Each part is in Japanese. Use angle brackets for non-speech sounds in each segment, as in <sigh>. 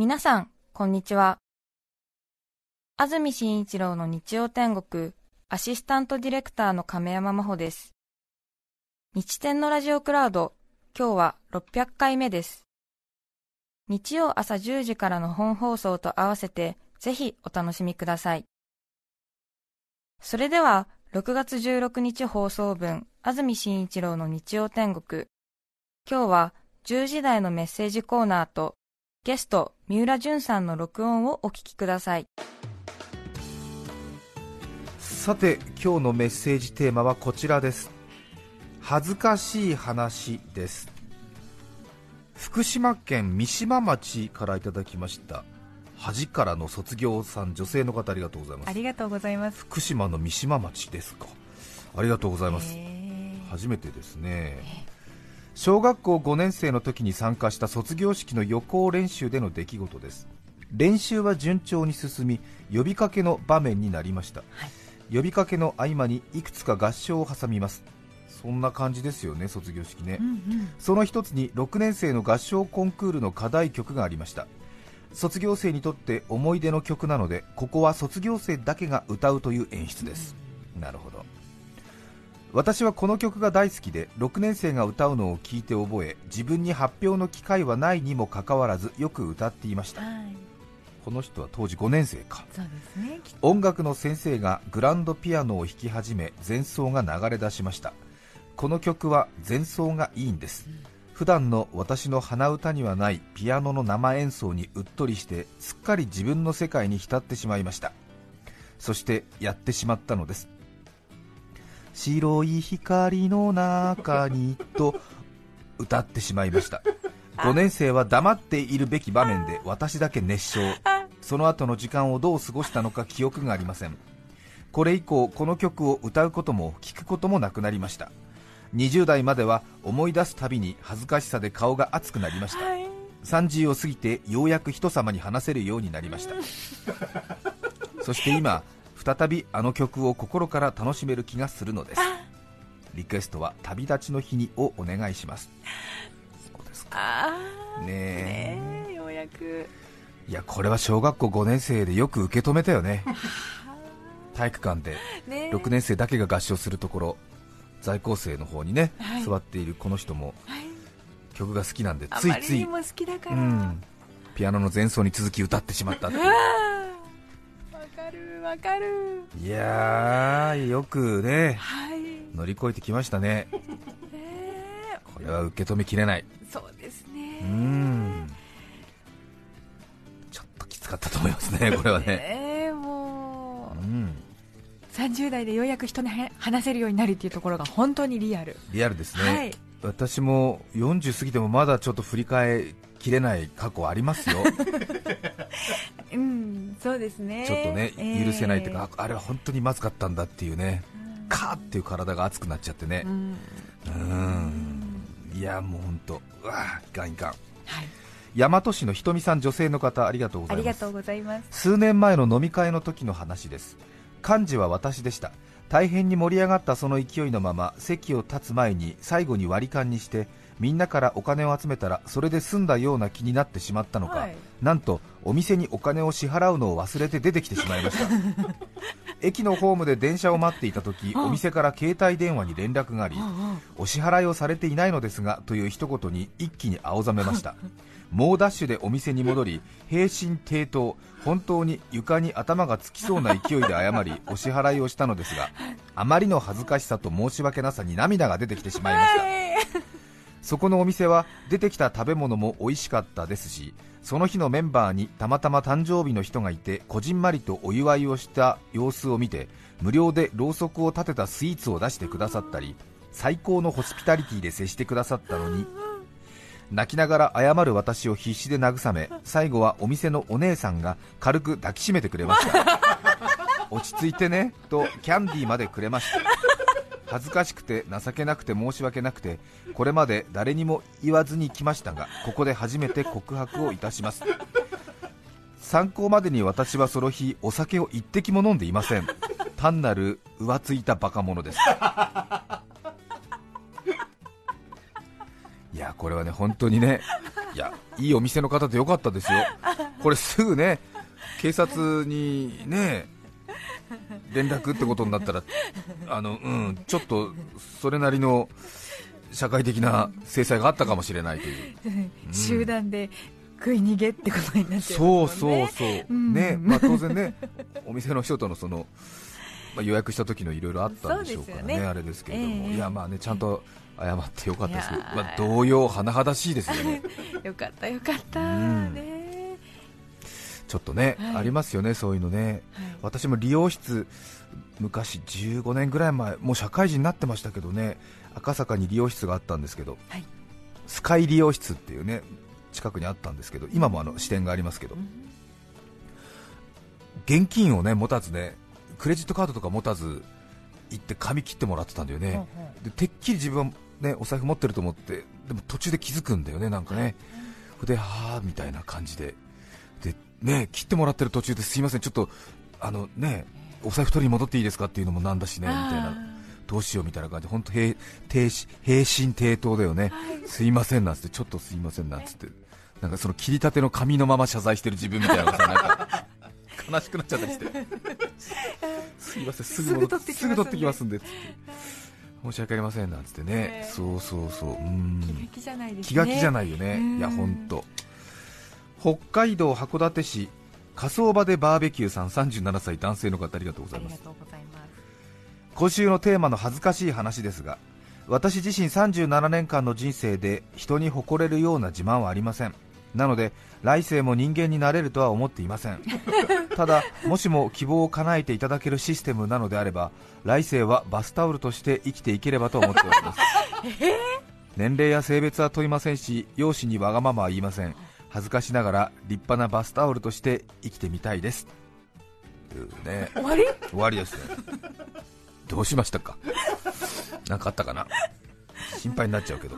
皆さん、こんにちは。安住紳一郎の日曜天国、アシスタントディレクターの亀山真帆です。日天のラジオクラウド、今日は600回目です。日曜朝10時からの本放送と合わせて、ぜひお楽しみください。それでは、6月16日放送分、安住紳一郎の日曜天国。今日は10時台のメッセージコーナーと、ゲスト、三浦淳さんの録音をお聞きください。さて、今日のメッセージテーマはこちらです。恥ずかしい話です。福島県三島町からいただきました。恥からの卒業さん、女性の方ありがとうございます。ありがとうございます。福島の三島町ですか。ありがとうございます。初めてですね。小学校5年生の時に参加した卒業式の予行練習での出来事です。練習は順調に進み呼びかけの場面になりました、はい、呼びかけの合間にいくつか合唱を挟みます。そんな感じですよね卒業式ね、うんうん、その一つに6年生の合唱コンクールの課題曲がありました。卒業生にとって思い出の曲なのでここは卒業生だけが歌うという演出です、うん、なるほど私はこの曲が大好きで6年生が歌うのを聞いて覚え自分に発表の機会はないにもかかわらずよく歌っていました、はい、この人は当時5年生か。そうですね音楽の先生がグランドピアノを弾き始め前奏が流れ出しました。この曲は前奏がいいんです、うん、普段の私の鼻歌にはないピアノの生演奏にうっとりしてすっかり自分の世界に浸ってしまいました。そしてやってしまったのです白い光の中にと歌ってしまいました。5年生は黙っているべき場面で私だけ熱唱。その後の時間をどう過ごしたのか記憶がありません。これ以降この曲を歌うことも聴くこともなくなりました。20代までは思い出すたびに恥ずかしさで顔が熱くなりました、はい、30を過ぎてようやく人様に話せるようになりました。<laughs> そして今再びあの曲を心から楽しめる気がするのです。リクエストは旅立ちの日にをお願いします。そうですか。ねえ。ねようやく。いやこれは小学校5年生でよく受け止めたよね。体育館で。6年生だけが合唱するところ。在校生の方にね、はい、座っているこの人も、はい、曲が好きなんでついつい、うん、ピアノの前奏に続き歌ってしまったっていうわかる。いやーよくね、はい、乗り越えてきましたね。これは受け止めきれない。そうですね。うん。ちょっときつかったと思いますねこれはね。ねもう、うん、30代でようやく人に話せるようになるっていうところが本当にリアル。リアルですね、はい、私も40過ぎてもまだちょっと振り返きれない過去ありますよ。う <laughs> んそうですね。ちょっとね、許せないというか、あれは本当にまずかったんだっていうね、カーっていう体が熱くなっちゃってね、うん、いやもう本当、うわいかんいかん。はい。大和市のひとみさん女性の方ありがとうございます。数年前の飲み会の時の話です。幹事は私でした大変に盛り上がったその勢いのまま席を立つ前に最後に割り勘にしてみんなからお金を集めたらそれで済んだような気になってしまったのか、はい、なんとお店にお金を支払うのを忘れて出てきてしまいました。<laughs> 駅のホームで電車を待っていた時お店から携帯電話に連絡がありお支払いをされていないのですがという一言に一気に青ざめました猛ダッシュでお店に戻り平身低頭本当に床に頭がつきそうな勢いで謝り <laughs> お支払いをしたのですがあまりの恥ずかしさと申し訳なさに涙が出てきてしまいました。そこのお店は出てきた食べ物も美味しかったですしその日のメンバーにたまたま誕生日の人がいてこじんまりとお祝いをした様子を見て無料でろうそくを立てたスイーツを出してくださったり最高のホスピタリティで接してくださったのに泣きながら謝る私を必死で慰め最後はお店のお姉さんが軽く抱きしめてくれました。<laughs> 落ち着いてねとキャンディーまでくれました。恥ずかしくて情けなくて申し訳なくてこれまで誰にも言わずに来ましたがここで初めて告白をいたします。参考までに私はその日お酒を一滴も飲んでいません。単なる浮ついたバカ者ですこれはね本当にねいやいいお店の方でよかったですよ。これすぐね警察にね連絡ってことになったらあの、うん、ちょっとそれなりの社会的な制裁があったかもしれないという、うん、集団で食い逃げってことになって、ね、そうそうそう、うん、ねまあ、当然ねお店の人とのその、まあ、予約した時のいろいろあったんでしょうからね、ね。あれですけれども、えー、いやまあねちゃんと謝ってよかったですまあ、同様、甚だしいですよね。<laughs> よかったよかった、ね。ちょっとね、はい、ありますよね、そういうのね、はい、私も理容室、昔15年ぐらい前、もう社会人になってましたけどね、赤坂に理容室があったんですけど、はい、スカイ理容室っていうね近くにあったんですけど、今もあの支店がありますけど、うん、現金をね持たずね、クレジットカードとか持たず行って髪切ってもらってたんだよね、でてっきり自分は、ね、お財布持ってると思って、でも途中で気づくんだよね、なんかね、で、はあみたいな感じで。でね切ってもらってる途中ですいません、ちょっとあのねお財布取りに戻っていいですかっていうのもなんだしねみたいな、どうしようみたいな感じで、本当平平心低頭だよね、すいませんなんつって、ちょっとすいませんなんつって、なんかその切り立ての髪のまま謝罪してる自分みたいなのがさ、なんか悲しくなっちゃったりして、<laughs> すいません、すぐすぐ取ってきますんでって。申し訳ありませんなんつってね、そうそうそう、うん。気が気じゃないですね、気が気じゃないよね、いや本当。北海道函館市火葬場でバーベキューさん37歳男性の方ありがとうございます。今週のテーマの恥ずかしい話ですが私自身37年間の人生で人に誇れるような自慢はありませんなので来世も人間になれるとは思っていません。<laughs> ただもしも希望を叶えていただけるシステムなのであれば来世はバスタオルとして生きていければと思っております。<laughs> 年齢や性別は問いませんし容姿にわがままは言いません。恥ずかしながら立派なバスタオルとして生きてみたいです。ね。終わり？終わりですね。どうしましたか？何かあったかな？心配になっちゃうけど、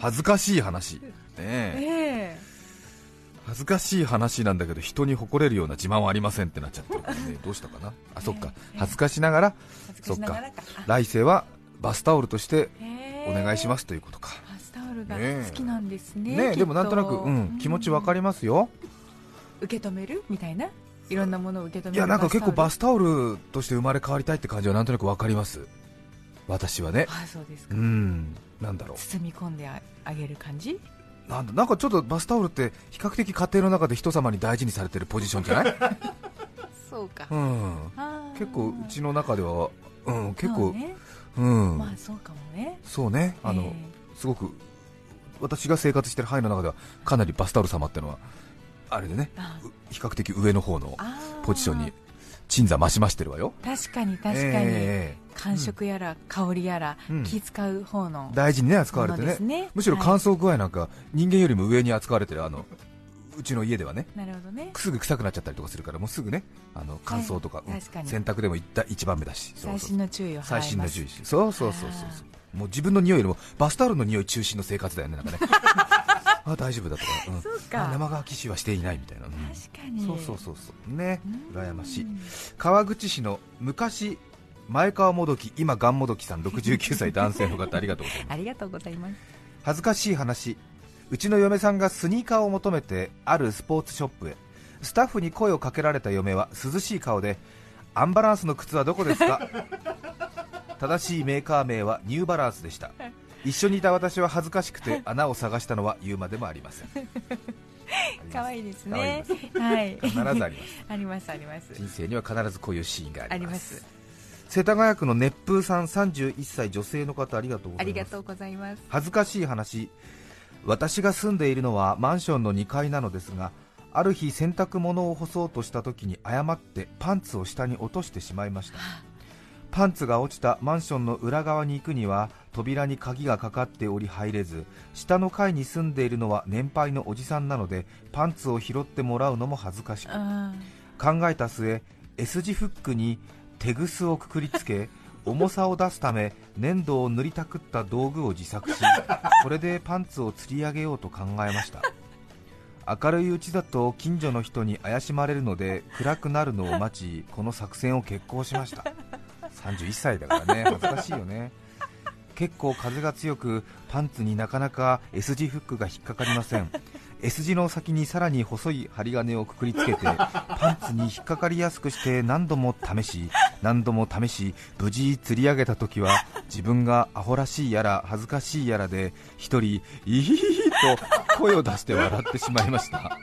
恥ずかしい話。ねえ。ー、恥ずかしい話なんだけど人に誇れるような自慢はありませんってなっちゃってるからね。どうしたかな？あそっか。恥ずかしながらそっか。来世はバスタオルとしてお願いしますということか。ルが好きなんですねねでもなんとなく、うん、気持ちわかりますよ。受け止める？みたいな？いろんなものを受け止める？いやなんか結構バスタオルとして生まれ変わりたいって感じはなんとなくわかります。私はね。あそうですか。うん。なんだろう。包み込んであげる感じ？なんだなんかちょっとバスタオルって比較的家庭の中で人様に大事にされてるポジションじゃない？<laughs> そうか、うん、結構うちの中では、うん、結構、ね、うん、まあそうかもね。そうね。あの、えー、すごく私が生活している範囲の中ではかなりバスタオル様っていうのはあれでね比較的上の方のポジションに鎮座増し増してるわよ確かに確かに、えー、感触やら香りやら、うん、気使う方の大事にね扱われてね、ね、むしろ乾燥具合なんか、人間よりも上に扱われてるあのうちの家ではねなるほどねすぐ臭くなっちゃったりとかするからもうすぐねあの乾燥とかはい、か洗濯でも一番目だし最新の注意を最新の注意そうそうそうそうそうもう自分の匂いよりもバスタオルの匂い中心の生活だよね、なんかね。<laughs> あ大丈夫だとか、うん、そうか。生乾き臭はしていないみたいな、うん、確かに。そうそうそうそう。ね。羨ましい。川口市の昔前川もどき今がんもどきさん69歳男性の方ありがとうございます。<laughs> ありがとうございます。恥ずかしい話。うちの嫁さんがスニーカーを求めてあるスポーツショップへ。スタッフに声をかけられた嫁は涼しい顔でアンバランスの靴はどこですか？正しいメーカー名はニューバランスでした。一緒にいた私は恥ずかしくて穴を探したのは言うまでもありません。<laughs> 可愛いですね。はい。必ずあります。<laughs> ありますあります。人生には必ずこういうシーンがあります。世田谷区の熱風さん31歳女性の方ありがとうございます。ありがとうございます。恥ずかしい話。私が住んでいるのはマンションの2階なのですがある日洗濯物を干そうとした時に誤ってパンツを下に落としてしまいましたパンツが落ちたマンションの裏側に行くには扉に鍵がかかっており入れず下の階に住んでいるのは年配のおじさんなのでパンツを拾ってもらうのも恥ずかしく。考えた末 S 字フックにテグスをくくりつけ <laughs> 重さを出すため粘土を塗りたくった道具を自作し <laughs> これでパンツを吊り上げようと考えました。明るいうちだと近所の人に怪しまれるので暗くなるのを待ちこの作戦を決行しました31歳だからね。<laughs> 恥ずかしいよね。結構風が強くパンツになかなか S 字フックが引っかかりません。S 字の先にさらに細い針金をくくりつけてパンツに引っかかりやすくして何度も試し何度も試し無事釣り上げた時は自分がアホらしいやら恥ずかしいやらで一人イヒヒヒと声を出して笑ってしまいました。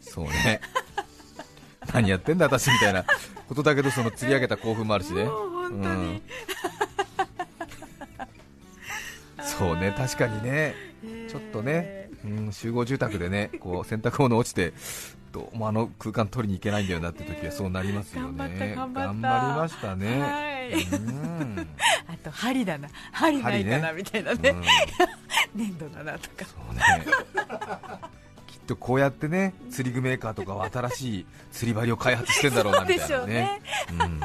そうね。何やってんだ私みたいなことだけどその釣り上げた興奮もあるしね、うん、そうね確かにね。ちょっとね、うん、集合住宅でねこう洗濯物落ちてどうもあの空間取りに行けないんだよなって時はそうなりますよね。頑張りましたね、はい。うん、あと針だな。針ないかな、みたいなね、うん、粘土だなとか。そうねとこうやってね釣り具メーカーとかは新しい釣り針を開発してんだろうなみたいなね。ね、うん、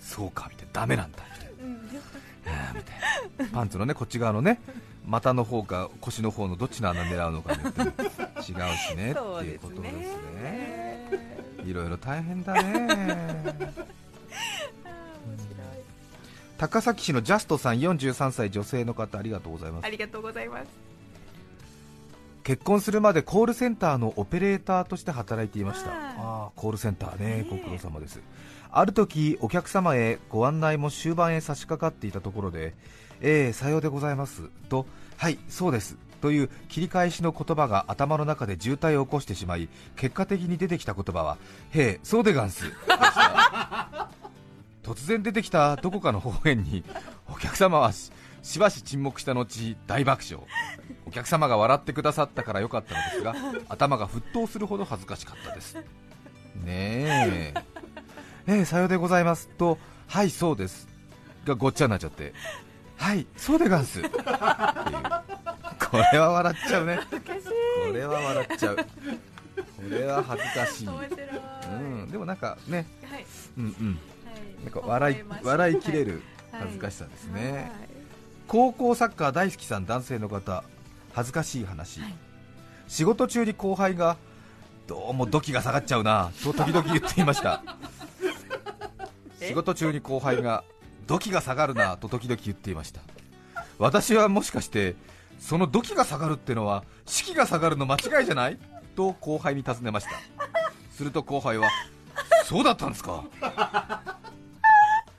そうかみたいな。ダメなんだみたいな、うん、みたいな。パンツのねこっち側のね股の方か腰の方のどっちの穴狙うのかによって違うしねっていうことですね。いろいろ大変だね。高崎市のジャストさん43歳女性の方ありがとうございます。ありがとうございます結婚するまでコールセンターのオペレーターとして働いていました。あコールセンターねご苦労様です。ある時お客様へご案内も終盤へ差し掛かっていたところでええさようでございます。とはいそうです。という切り返しの言葉が頭の中で渋滞を起こしてしまい結果的に出てきた言葉はへえそうでがんす突然出てきたどこかの方言にお客様はしばし沈黙した後大爆笑。お客様が笑ってくださったからよかったのですが頭が沸騰するほど恥ずかしかったです。ねえ。ええさようでございますとはいそうです。がごっちゃになっちゃって。はいそうでがんすっていう。これは笑っちゃうね。これは笑っちゃうこれは恥ずかしい、うん、でもなんかね、はい、うんうん、なんか笑い笑いきれる恥ずかしさですね、はい高校サッカー大好きさん男性の方恥ずかしい話、はい、仕事中に後輩がどうも土器が下がっちゃうな。と時々言っていました。仕事中に後輩が土器が下がるな。と時々言っていました。私はもしかしてその土器が下がるってのは士気が下がるの間違いじゃない？と後輩に尋ねました。すると後輩はそうだったんですか？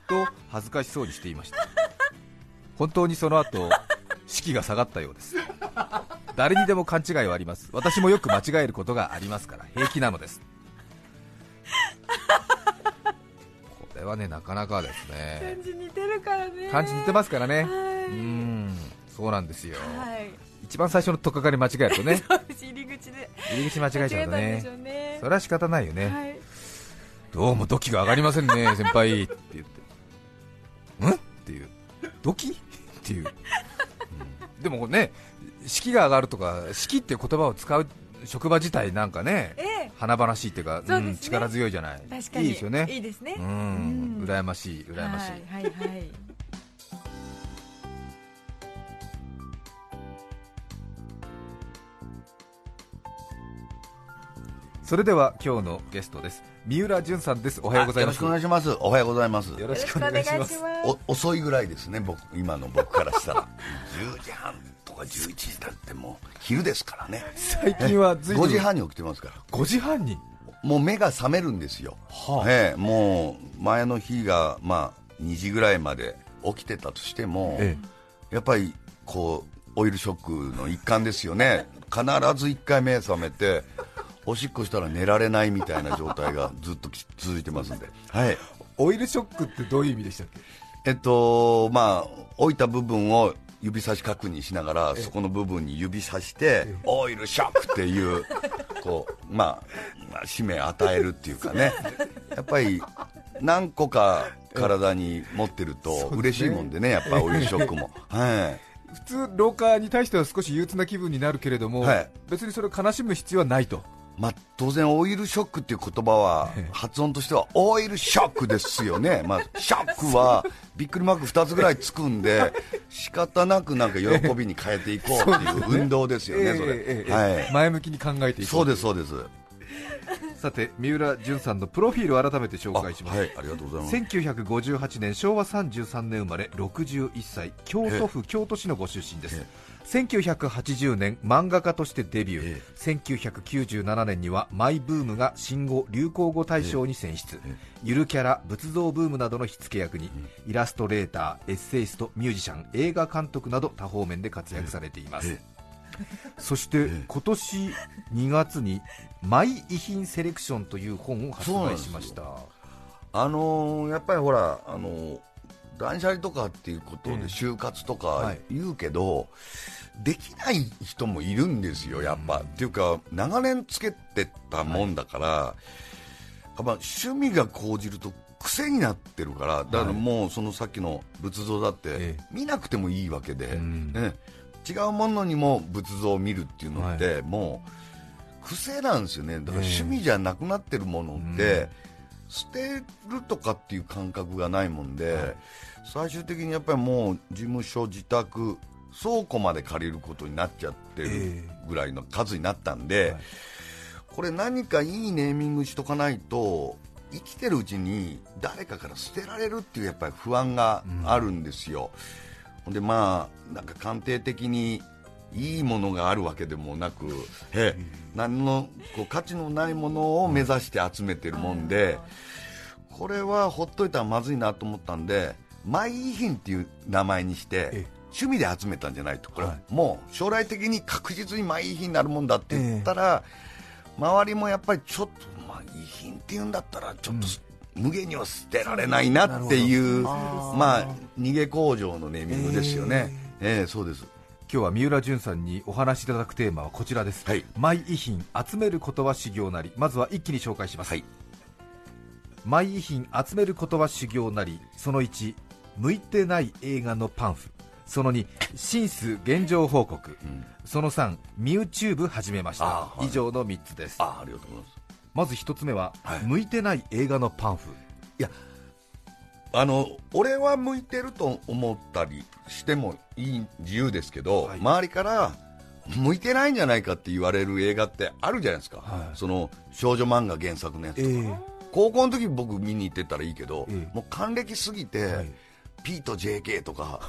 と恥ずかしそうにしていました本当にその後士気が下がったようです。誰にでも勘違いはあります。私もよく間違えることがありますから平気なのです。これはねなかなかですね。感じ似てるからね。感じ似てますからね、うんそうなんですよ、はい、一番最初のとっかかり間違えるとね <laughs> 入り口で。入り口間違えちゃうとね、ね、それは仕方ないよね、はい、どうも土器が上がりませんね先輩。って言って。<laughs> ん？っていう。土器っていう、うん、でもね式が上がるとか式っていう言葉を使う職場自体なんかね、ええ、華々しいっていうか、ね、うん、力強いじゃない。いいですよね。いいですね。うん、羨ましい羨ましい、はいはい、はい。それでは今日のゲストです三浦淳さんです。おはようございます。よろしくお願いします。おはようございます。よろしくお願いします。遅いぐらいですね僕今の僕からしたら。10時半とか11時だってもう昼ですからね。最近はずい5時半に起きてますから。5時半に？もう目が覚めるんですよ、はあ、ええ、もう前の日がまあ2時ぐらいまで起きてたとしても、ええ、やっぱりこうオイルショックの一環ですよね。必ず1回目覚めておしっこしたら寝られないみたいな状態が <laughs> ずっと続いてますんで、はい、オイルショックってどういう意味でしたっけ？えっとまあ置いた部分を指差し確認しながらそこの部分に指さしてオイルショックっていうこう、まあ、まあ使命与えるっていうかね。やっぱり何個か体に持ってると <laughs> 嬉しいもんでねやっぱオイルショックも。<laughs> はい。普通、老化に対しては少し憂鬱な気分になるけれども、はい、別にそれを悲しむ必要はないとまあ、当然、オイルショックっていう言葉は発音としてはオイルショックですよね、<laughs> まあ、ショックはびっくりマーク2つぐらいつくんで <laughs> 仕方なくなんか喜びに変えていこうっていう運動ですよね、それ、はい、前向きに考えていこうそうですそうです。さて三浦淳さんのプロフィールを改めて紹介します、はい、ありがとうございます。1958年昭和33年生まれ61歳京都府京都市のご出身です1980年漫画家としてデビュー、ええ、1997年にはマイブームが新語・流行語大賞に選出、え、ゆるキャラ仏像ブームなどの火付け役に、イラストレーターエッセイストミュージシャン映画監督など多方面で活躍されています、そして今年2月に「マイ遺品セレクション」という本を発売しました。あのー、やっぱりほら、あのー断捨離とかっていうことで就活とか言うけど、はい、できない人もいるんですよ、やっぱ。うん、っていうか、長年つけてたもんだから、はい、趣味が高じると癖になってるから、だからもうそのさっきの仏像だって、見なくてもいいわけで、ね、違うものにも仏像を見るっていうのって、もう癖なんですよね、だから趣味じゃなくなってるものって、捨てるとかっていう感覚がないもんで、はい、最終的にやっぱりもう事務所、自宅、倉庫まで借りることになっちゃってるぐらいの数になったんで、えーはい、これ何かいいネーミングしとかないと生きてるうちに誰かから捨てられるっていうやっぱり不安があるんですよ。うん、でまあなんか鑑定的にいいものがあるわけでもなく、え何のこう価値のないものを目指して集めてるもんで、これはほっといたらまずいなと思ったんで、マイ遺品っていう名前にして、趣味で集めたんじゃないと、これ、もう将来的に確実にマイ遺品になるもんだって言ったら、周りもやっぱりちょっと、まあ、遺品っていうんだったら、ちょっと、無限には捨てられないなっていう、まあ、逃げ工場のネーミングですよね。えー、そうです今日は三浦淳さんにお話しいただくテーマはこちらです、はい、マイ遺品集めることは修行なりまずは一気に紹介します、はい、マイ遺品集めることは修行なりその1向いてない映画のパンフ。その2シンス現状報告、うん、その3ミューチューブ始めました、はい、以上の3つです。あありがとうございます。まず1つ目は、向いてない映画のパンフ。いやあの俺は向いてると思ったりしてもいい自由ですけど、はい、周りから向いてないんじゃないかって言われる映画ってあるじゃないですか、はい、その少女漫画原作のやつとか、えー、高校の時僕見に行ってたらいいけど、えー、もう還暦すぎて、はい、P と JK とか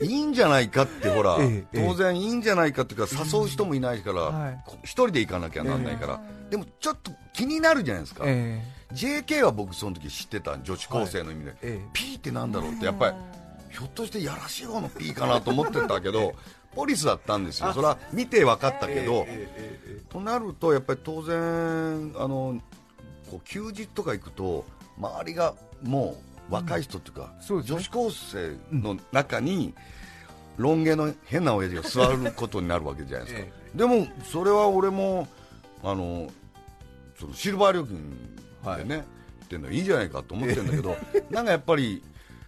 いいんじゃないかってほら、えー、当然いいんじゃないかっていうか誘う人もいないから、一人で行かなきゃなんないから、でもちょっと気になるじゃないですか、JK は僕その時知ってた女子高生の意味で、はいえ。え、P ってなんだろうってやっぱりひょっとしてやらしい方の P かなと思ってたけど <laughs> ポリスだったんですよ。それは見て分かったけど、となるとやっぱり当然あのこう休日とか行くと周りがもう若い人っていうか、うん、女子高生の中に、ロン毛の変な親父が座ることになるわけじゃないですか、<laughs> でもそれは俺もあのそのシルバー料金でね、はい、っていうのはいいじゃないかと思ってるんだけど、<laughs> なんかやっぱり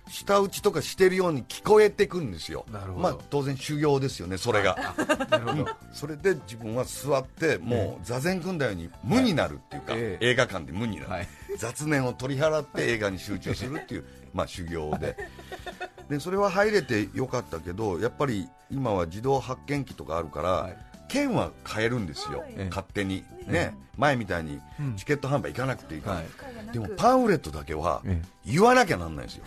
舌打ちとかしてるように聞こえてくるんですよ、まあ、当然修行ですよね、それが。なるほど。それで自分は座って、もう座禅組んだように無になるっていうか、はい、映画館で無になる、はい、雑念を取り払って映画に集中するっていう、まあ、修行で。でそれは入れてよかったけどやっぱり今は自動発見器とかあるから、はい、券は買えるんですよ、勝手に、ね、前みたいにチケット販売行かなくていいから、でもパンフレットだけは言わなきゃなんないですよ、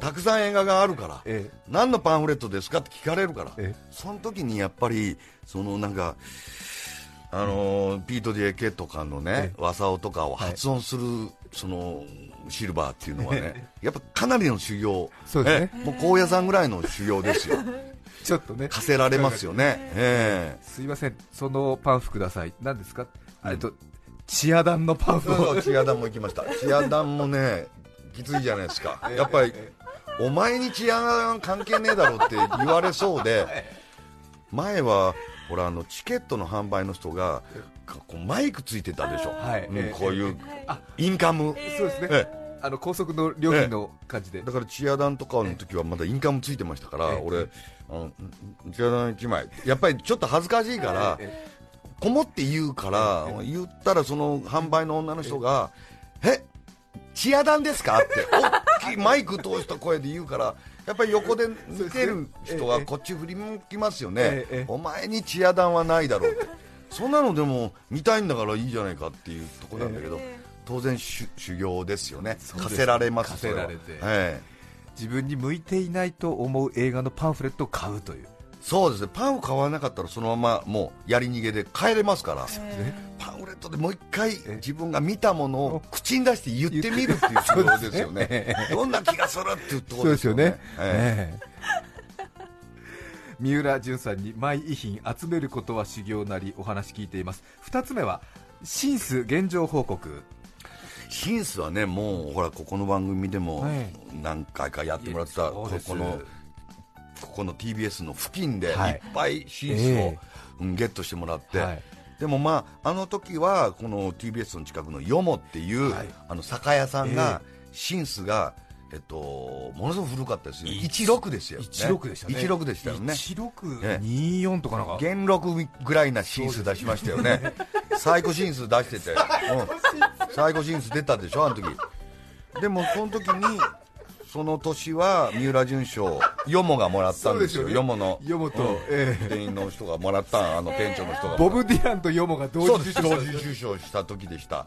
たくさん映画があるから、何のパンフレットですかって聞かれるから、その時にやっぱり、そのなんか、あのピート・ディエケとかのね、和サオとかを発音する、そのシルバーっていうのはね、やっぱかなりの修行、そうですね、もう高野山ぐらいの修行ですよ。<laughs> ちょっとね。課せられますよね、えー、すいません。そのパンフください。何ですか？えっとチアダンのパンフを。チアダンも行きました。チアダンもねきついじゃないですか。やっぱりお前にチアダン関係ねえだろって言われそうで <laughs> 前はほらあのチケットの販売の人がこうマイクついてたでしょ、はい、うん、こういうインカム、そうですね、ええ。あの高速の料金の感じで、だからチアダンとかの時はまだインカムついてましたから、俺あのチアダン1枚やっぱりちょっと恥ずかしいから、こもって言うから、言ったらその販売の女の人が、えチアダンですかって大きいマイク通した声で言うからやっぱり横で見てる人はこっち振り向きますよね、お前にチアダンはないだろうってそんなのでも見たいんだからいいじゃないかっていうところなんだけど、当然修行ですよね課せられます課せられて、はい、自分に向いていないと思う映画のパンフレットを買うという。そうですね。パンを買わなかったらそのままもうやり逃げで帰れますから。パンフレットでもう一回自分が見たものを口に出して言ってみるっていうところですよね。どんな気がするっていうところですよね。三浦淳さんにマイ遺品集めることは修行なりお話聞いています。2つ目はシンス現状報告シンスはねもうほらここの番組でも何回かやってもらった、ここのここの TBS の付近でい。っぱいシンスを、うん、ゲットしてもらって、はい、でもまああの時はこの TBS の近くのヨモっていう、はい、あの酒屋さんが、シンスがえっと、ものすごく古かったですよ、16ですよ、ね、16でしたね、16でしたよね、1624とかなんか、元禄ぐらいなシンス出しましたよね、<laughs> 最高シンス出してて、うん、最高シンス出たでしょ、あの時。でもその時にその年は三浦淳賞ヨモがもらったんですよ、ヨモのヨモと、店員の人がもらったあの店長の人が。ボブ・ディランとヨモが同時受賞した。時でした。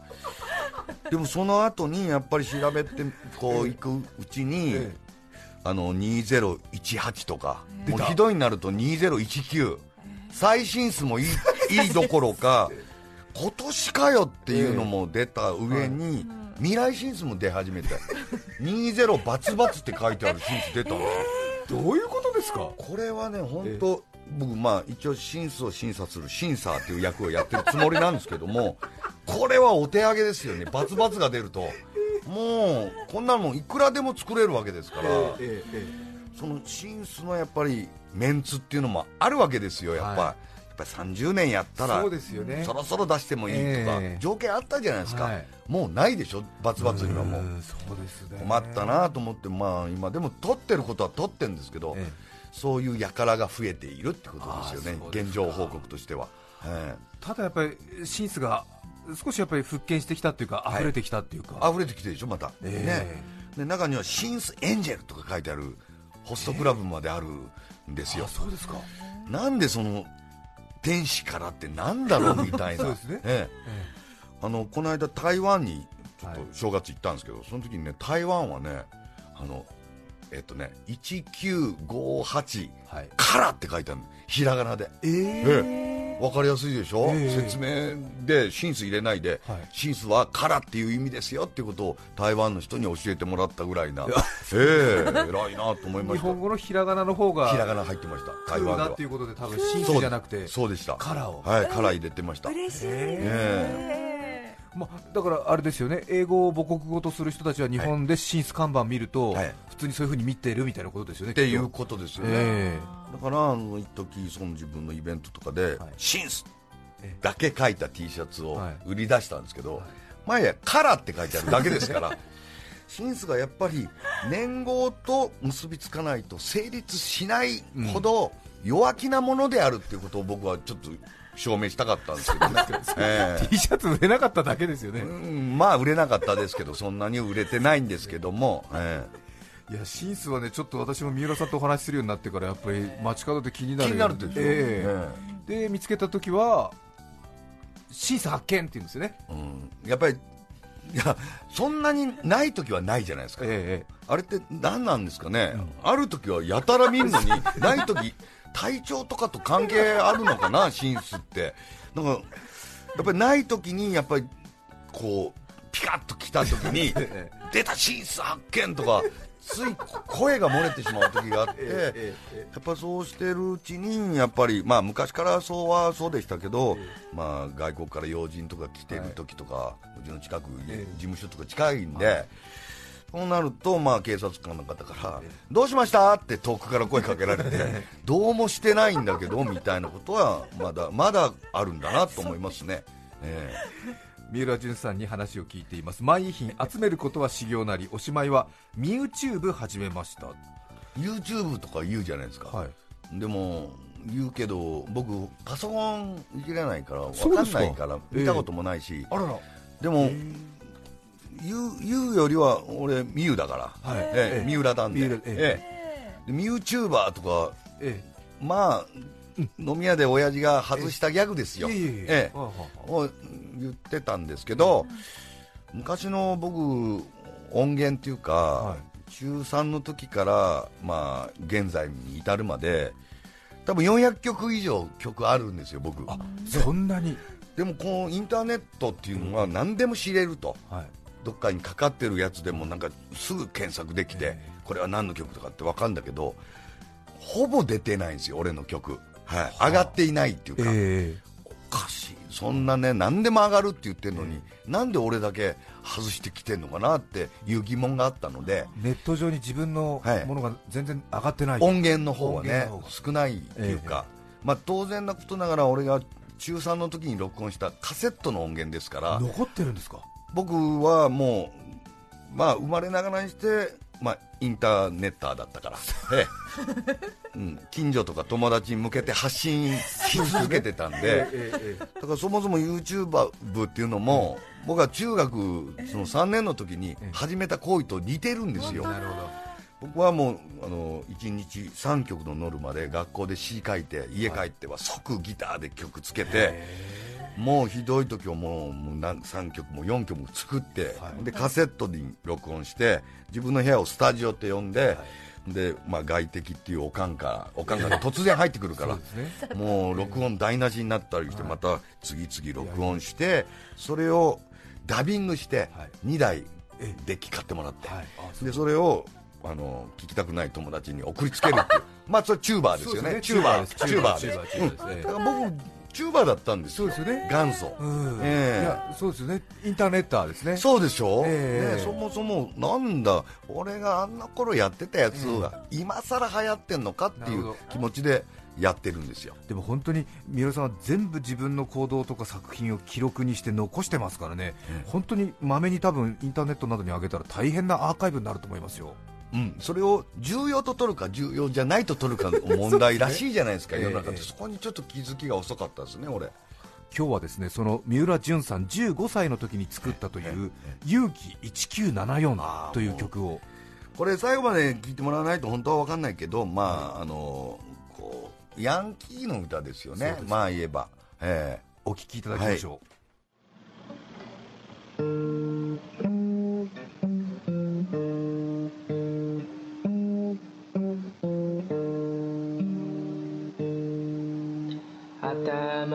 でもその後にやっぱり調べてこう行くうちに、あの2018とかもうひどいになると2019最新数もいいいいどころか今年かよっていうのも出た上に、未来シンスも出始めて20バツバツって書いてあるシンス出たんですよどういうことですか？これはね本当、僕まあ一応シンスを審査する審査っていう役をやってるつもりなんですけどもこれはお手上げですよね。バツバツが出ると。もうこんなのいくらでも作れるわけですから、そのシンスのやっぱりメンツっていうのもあるわけですよやっぱ、はい。っぱり30年やったらそうですよ、ね、そろそろ出してもいいとか、えー、条件あったじゃないですか、はい、もうないでしょ、バツバツにはもう。そうですね、困ったなと思って、まあ、今でも取ってることは取ってるんですけど、えー、そういう輩が増えているってことですよね、現状報告としては。えー、ただやっぱりシンスが少しやっぱり復権してきたっていうか、溢れてきたっていうか、はい、溢れてきてるでしょ、また、えー、ね、で中にはシンスエンジェルとか書いてあるホストクラブまであるんですよ、そうですか。なんでその天使からってなんだろうみたいな、<laughs> ね。ええ、あのこの間、台湾にちょっと正月行ったんですけど、はい、その時にね台湾はねあのえっとね1958からって書いてあるひらがなで、えー、分かりやすいでしょ、えー、説明でシンス入れないで、はい、シンスはからっていう意味ですよっていうことを台湾の人に教えてもらったぐらいな、えー、偉いなと思いました。日本語のひらがなの方がひらがな入ってました。台湾ではっていうことで多分シンスじゃなくてそうでした。カラーを。はいカラー入れてました。嬉しい。え。ーまあ、だからあれですよね。英語を母国語とする人たちは日本で進出看板見ると、はい、普通にそういうふうに見てるみたいなことですよね。っていうことですよね、えー、だからあの一時その自分のイベントとかで、はい、シンスだけ書いた T シャツを売り出したんですけど、はい、前やカラって書いてあるだけですから <laughs> シンスがやっぱり年号と結びつかないと成立しないほど弱気なものであるっていうことを僕はちょっと証明したかったんですけどね、<laughs> えー、T シャツ売れなかっただけですよね、うん、まあ売れなかったですけど、そんなに売れてないんですけども、えー、いやシンスはねちょっと私も三浦さんとお話しするようになってから、やっぱり街角で気になる気になるってでえー、で見つけたときは、シンス発見って言うんですよね、うん、やっぱりいやそんなにない時はないじゃないですか、ええ、あれって何なんですかね、うん、ある時はやたら見るのに、ない時体調とかと関係あるのかな、シンスって。なんかやっぱりない時にやっぱりこうピカッと来た時に <laughs> 出たシンス発見とかつい声が漏れてしまう時があってやっぱそうしてるうちにやっぱりまあ昔からそうはそうでしたけどまあ外国から要人とか来てる時とかうちの近く事務所とか近いんで。そうなると、まあ、警察官の方から、どうしました？って遠くから声かけられて、<laughs> どうもしてないんだけどみたいなことは、まだまだあるんだなと思いますね。えー、三浦淳さんに話を聞いています、万遺品集めることは修行なり、おしまいは YouTube 始めました。YouTube とか言うじゃないですか、はい、でも言うけど、僕、パソコンいじれないから、分か。んないから、見たこともないし、えー、あらら。でも、言う言うよりは俺ミュウだから、はい。ええ、三浦なんで、ええ、ミューチューバーとか、ええ、まあ飲み屋で親父が外したギャグですよ、ええを言ってたんですけど、昔の僕音源っていうか、はい、中3の時から、まあ、現在に至るまで多分400曲以上曲あるんですよ僕。そんなに。でもこのインターネットっていうのは何でも知れると、はい、どっかにかかってるやつでもなんかすぐ検索できて、これは何の曲とかって分かるんだけどほぼ出てないんですよ俺の曲、はい、上がっていないっていうか、えー、おかしい。そんなね何でも上がるって言ってるのに、えー、なんで俺だけ外してきてるのかなっていう疑問があったのでネット上に自分のものが全然上がってない、音源の方はね少ないっていうか、えー、まあ、当然なことながら俺が中3の時に録音したカセットの音源ですから。残ってるんですか？僕はもう、まあ、生まれながらにして、まあ、インターネッターだったから、<laughs> ええ。うん、近所とか友達に向けて発信し続けてたんで、だからそもそも YouTuber 部っていうのも、僕は中学その3年の時に始めた行為と似てるんですよ。なるほど。僕はもうあの1日3曲のノルマで学校で詩書いて家帰っては即ギターで曲つけて、もうひどい時はもうもう3曲も4曲も作って、でカセットに録音して自分の部屋をスタジオって呼んで、でまあ、外敵っていうおかんかおかんが突然入ってくるから <laughs> ね、もう録音台無しになったりしてまた次々録音してそれをダビングして2台デッキ買ってもらって、でそれをあの聞きたくない友達に送りつけるっていう <laughs> まあそれチューバーですよね。チューバーチューバーです。だから僕チューバーだったんですそうですよね。元祖、えー、いやそうですよね。インターネッターですね。そうでしょ、えー、ね、そもそもなんだ俺があんな頃やってたやつが今さら流行ってんのかっていう気持ちでやってるんですよ。でも本当に三浦さんは全部自分の行動とか作品を記録にして残してますからね、うん、本当にまめに多分インターネットなどに上げたら大変なアーカイブになると思いますようん、それを重要と取るか重要じゃないと取るかの問題らしいじゃないですか、<laughs> 世の中で、そこにちょっと気づきが遅かったですね、俺。今日はですねその三浦淳さん15歳の時に作ったという「勇気1974」という曲を。これ最後まで聴いてもらわないと本当は分かんないけどまああのこうヤンキーの歌ですよね。まあ言えば、えー、お聴きいただきましょう、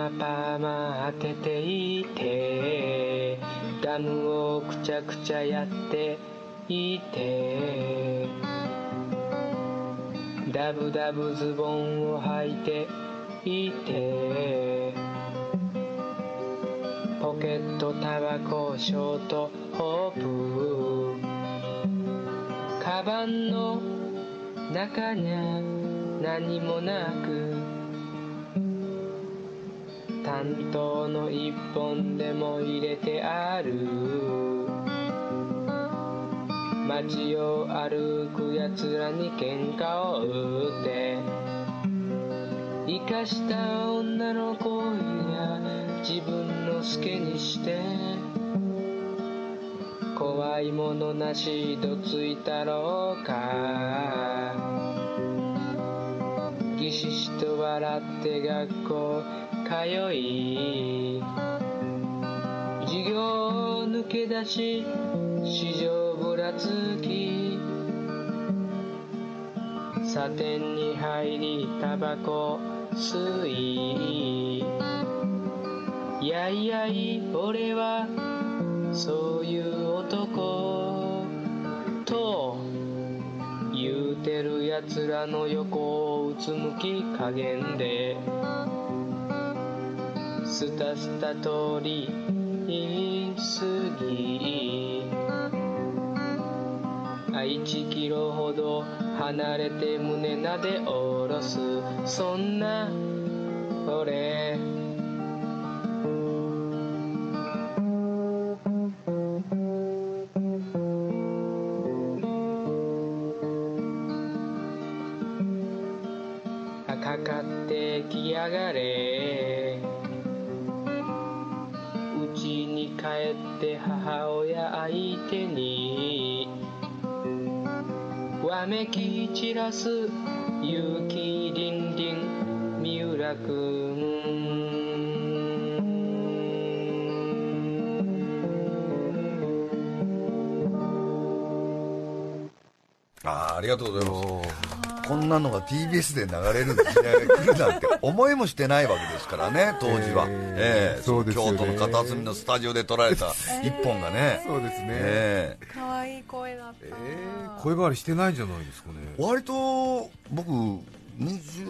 頭当てていてガムをくちゃくちゃやっていてダブダブズボンを履いていてポケットタバコショートホープカバンの中にゃ何もなく担当の一本でも入れてある。街を歩く奴らに喧嘩を売って。生かした女の子や自分の好きにして。怖いものなしどついたろうか。って学校通い授業抜け出し市場ぶらつき。サテンに入りタバコ吸い。いやいやい俺はそういう男。と言うてる奴らの横。をつむき加減でスタスタ通り過ぎ1キロほど離れて胸なで下ろす。そんな俺って母親相手にわめき散らす勇気りんりん三浦くんあありがとうございます。こんなのが TBS で流れる時代が来るなんて思いもしてないわけですからね <laughs> 当時は、えー、えー、そうです京都の片隅のスタジオで撮られた一本がね、そうですね、えー、かわいい声だった、えー、声変わりしてないんじゃないですかね。割と僕二十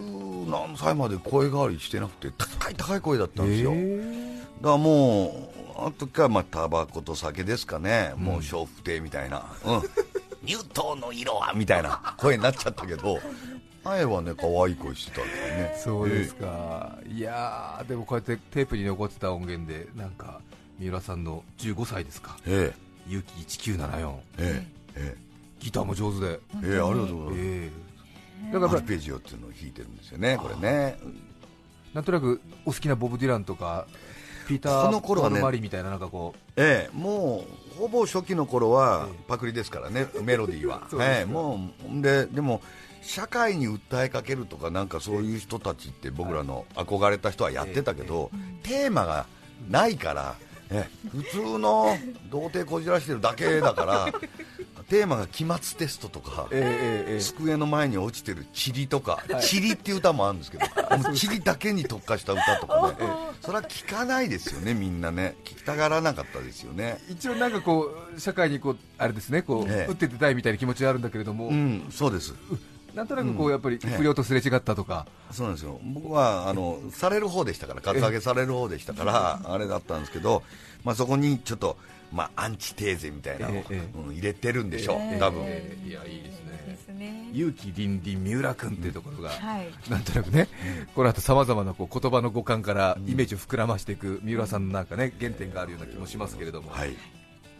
何歳まで声変わりしてなくて高い高い声だったんですよ、えー、だからもうあの時はまあタバコと酒ですかね、うん、もう笑福亭みたいな、うん、乳頭の色はみたいな声になっちゃったけど <laughs> 前はね可愛い声してたんですよね。そうですか、えー、いやでもこうやってテープに残ってた音源でなんか三浦さんの15歳ですか、ええ。ー、勇気1974、えええー、ギターも上手で、えー、ありがとうございます、えーだからアルペジオっていうのを弾いてるんですよね、これね。なんとなくお好きなボブ・ディランとか、ピーター・このマリみたいな、なんかこう、ええ、もうほぼ初期の頃はパクリですからね、メロディーは。<laughs> ええ、もうででも社会に訴えかけるとか、なんかそういう人たちって僕らの憧れた人はやってたけど、テーマがないから、え普通の童貞こじらしてるだけだから <laughs> テーマが期末テストとか、机の前に落ちてる塵とか、はい、塵っていう歌もあるんですけど、<laughs> 塵だけに特化した歌とかね、<laughs> それは聞かないですよね、みんなね、聞きたがらなかったですよね。一応、なんかこう社会にこうあれですねこう、打って出たいみたいな気持ちはあるんだけれども、うん、そうです。なんとなくこうやっぱり不良とすれ違ったとか、そうなんですよ。僕はあのされる方でしたから、カツアゲされる方でしたから、あれだったんですけど、まあ、そこにちょっと。まあ、アンチテーゼみたいなのを、えうん、入れてるんでしょう、えー、多分、えー、いやいいですね。勇気凛々三浦君っていうところが、はい、なんとなくね、この後さまざまなこう言葉の五感からイメージを膨らましていく三浦さんのなんかね原点があるような気もしますけれども。はい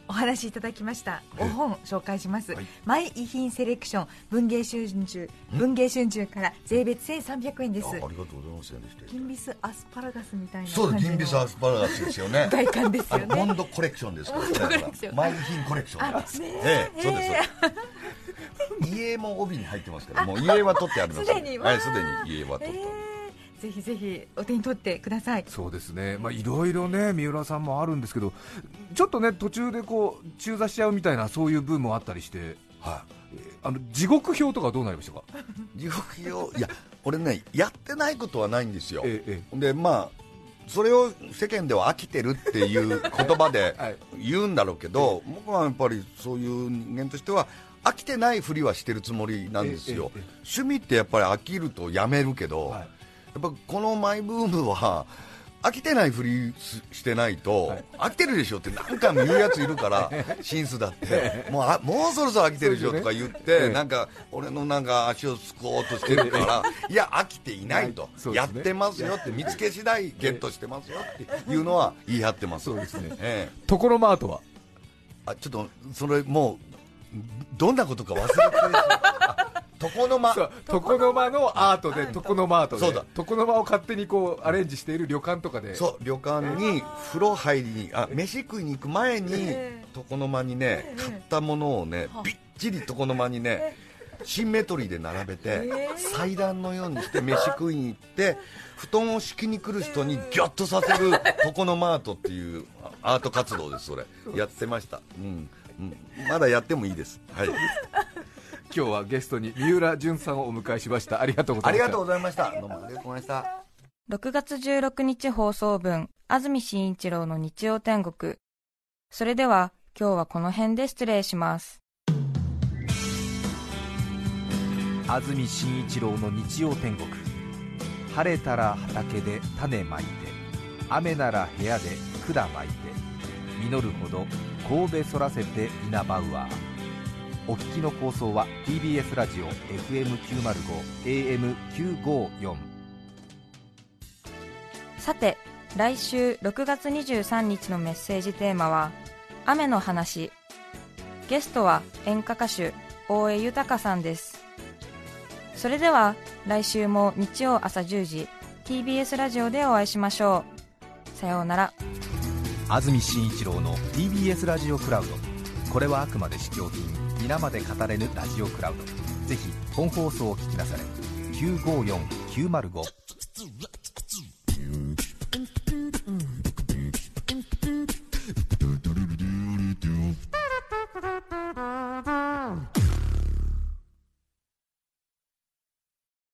お話しいただきましたお本紹介します、はい、マイ遺品セレクション文芸春秋文芸春秋から税別1300円です。ありがとうございます。金ビスアスパラガスみたいなそうです銀ビスアスパラガスですよね。<laughs> 外観ですよね。ボンドコレクションですから、マイ遺品コレクションですええそうです <laughs> 家も帯に入ってますからもう家は取ってありますすでに。はいすでに家は取ってあるぜひぜひお手に取ってください。そうですね、まあ、いろいろね三浦さんもあるんですけど、ちょっとね途中でこう中座しちゃうみたいなそういう部分もあったりして、はい、あの地獄表とかどうなりましたか？<laughs> 地獄表、いや、俺ね、やってないことはないんですよ、ええ、でまあそれを世間では飽きてるっていう <laughs> 言葉で言うんだろうけど、はい、僕はやっぱりそういう人間としては飽きてないふりはしてるつもりなんですよ、趣味ってやっぱり飽きるとやめるけど、はいっぱこのマイブームは飽きてないふりしてないと、はい、飽きてるでしょって何回も言うやついるからシンスだって。もうあもうそろそろ飽きてるでしょとか言って、なんか俺のなんか足をすくおうとしてるからいや飽きていないと、ね、やってますよって見つけ次第ゲットしてますよっていうのは言い張ってます。そうですね、ええ、ところまートは？あちょっとそれもうどんなことか忘れて <laughs> 床の間。床の間のアートで床の間アートで。そうだ。床の間を勝手にこうアレンジしている旅館とかで。そう旅館に風呂入りにあ飯食いに行く前に床の間にね買ったものをねびっちり床の間にねシンメトリーで並べて祭壇のようにして飯食いに行って布団を敷きに来る人にギョッとさせる床の間アートっていうアート活動ですそれ。やってました。うん。うん、まだやってもいいです。はい。今日はゲストに三浦淳さんをお迎えしました。ありがとうございました。ありがとうございました。どうもありがとうございました。6月16日放送分、安住紳一郎の日曜天国。それでは、今日はこの辺で失礼します。安住紳一郎の日曜天国。晴れたら畑で種まいて、雨なら部屋で管まいて、実るほど神戸そらせて稲バウアーお聞きの放送は TBS ラジオ FM905 AM954 さて来週6月23日のメッセージテーマは「雨の話」ゲストは演歌歌手大江豊さんです。それでは来週も日曜朝10時 TBS ラジオでお会いしましょう。さようなら。安住紳一郎の TBS ラジオクラウド。これはあくまで試供品まで語れぬラジオクラウド。ぜひ本放送を聞きなされ。954905うん。